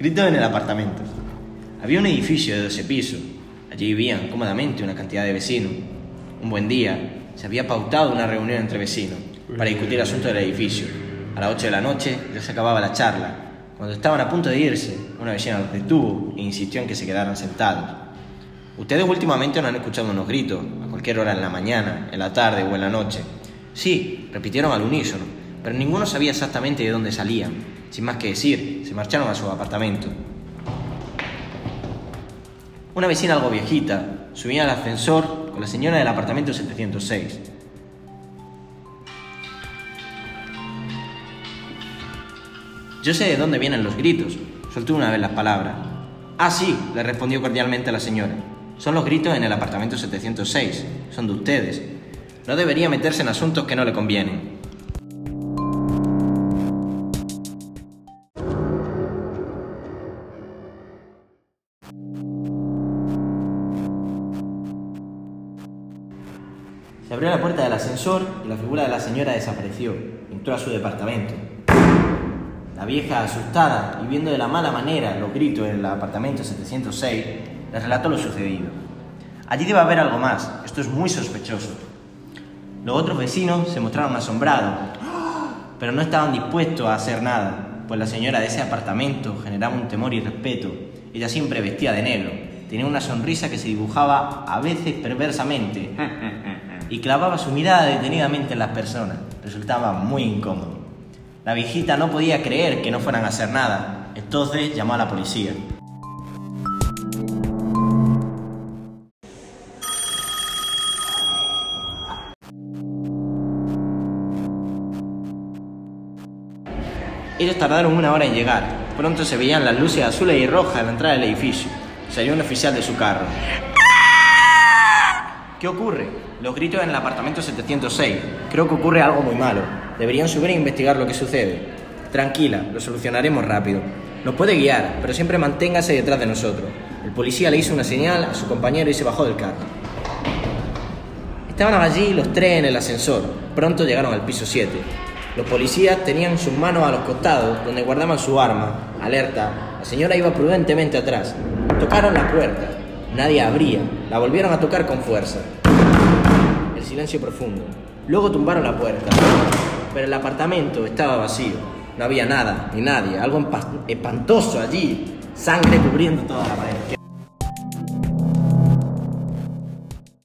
Gritó en el apartamento. Había un edificio de 12 pisos. Allí vivían cómodamente una cantidad de vecinos. Un buen día se había pautado una reunión entre vecinos para discutir el asunto del edificio. A las 8 de la noche ya se acababa la charla. Cuando estaban a punto de irse, una vecina los detuvo e insistió en que se quedaran sentados. Ustedes últimamente no han escuchado unos gritos, a cualquier hora en la mañana, en la tarde o en la noche. Sí, repitieron al unísono, pero ninguno sabía exactamente de dónde salían. Sin más que decir, se marcharon a su apartamento. Una vecina algo viejita subía al ascensor con la señora del apartamento 706. Yo sé de dónde vienen los gritos, soltó una vez las palabras. Ah, sí, le respondió cordialmente la señora. Son los gritos en el apartamento 706, son de ustedes. No debería meterse en asuntos que no le convienen. Se abrió la puerta del ascensor y la figura de la señora desapareció. Entró a su departamento. La vieja, asustada y viendo de la mala manera los gritos en el apartamento 706, le relató lo sucedido. Allí debe haber algo más. Esto es muy sospechoso. Los otros vecinos se mostraron asombrados, pero no estaban dispuestos a hacer nada, pues la señora de ese apartamento generaba un temor y respeto. Ella siempre vestía de negro, tenía una sonrisa que se dibujaba a veces perversamente y clavaba su mirada detenidamente en las personas. Resultaba muy incómodo. La viejita no podía creer que no fueran a hacer nada, entonces llamó a la policía. Ellos tardaron una hora en llegar. Pronto se veían las luces azules y rojas a la entrada del edificio. Salió un oficial de su carro. ¿Qué ocurre? Los gritos en el apartamento 706. Creo que ocurre algo muy malo. Deberían subir e investigar lo que sucede. Tranquila, lo solucionaremos rápido. Nos puede guiar, pero siempre manténgase detrás de nosotros. El policía le hizo una señal a su compañero y se bajó del carro. Estaban allí los tres en el ascensor. Pronto llegaron al piso 7. Los policías tenían sus manos a los costados, donde guardaban su arma. Alerta, la señora iba prudentemente atrás. Tocaron la puerta. Nadie abría. La volvieron a tocar con fuerza. El silencio profundo. Luego tumbaron la puerta. Pero el apartamento estaba vacío. No había nada, ni nadie. Algo espantoso allí. Sangre cubriendo toda la pared.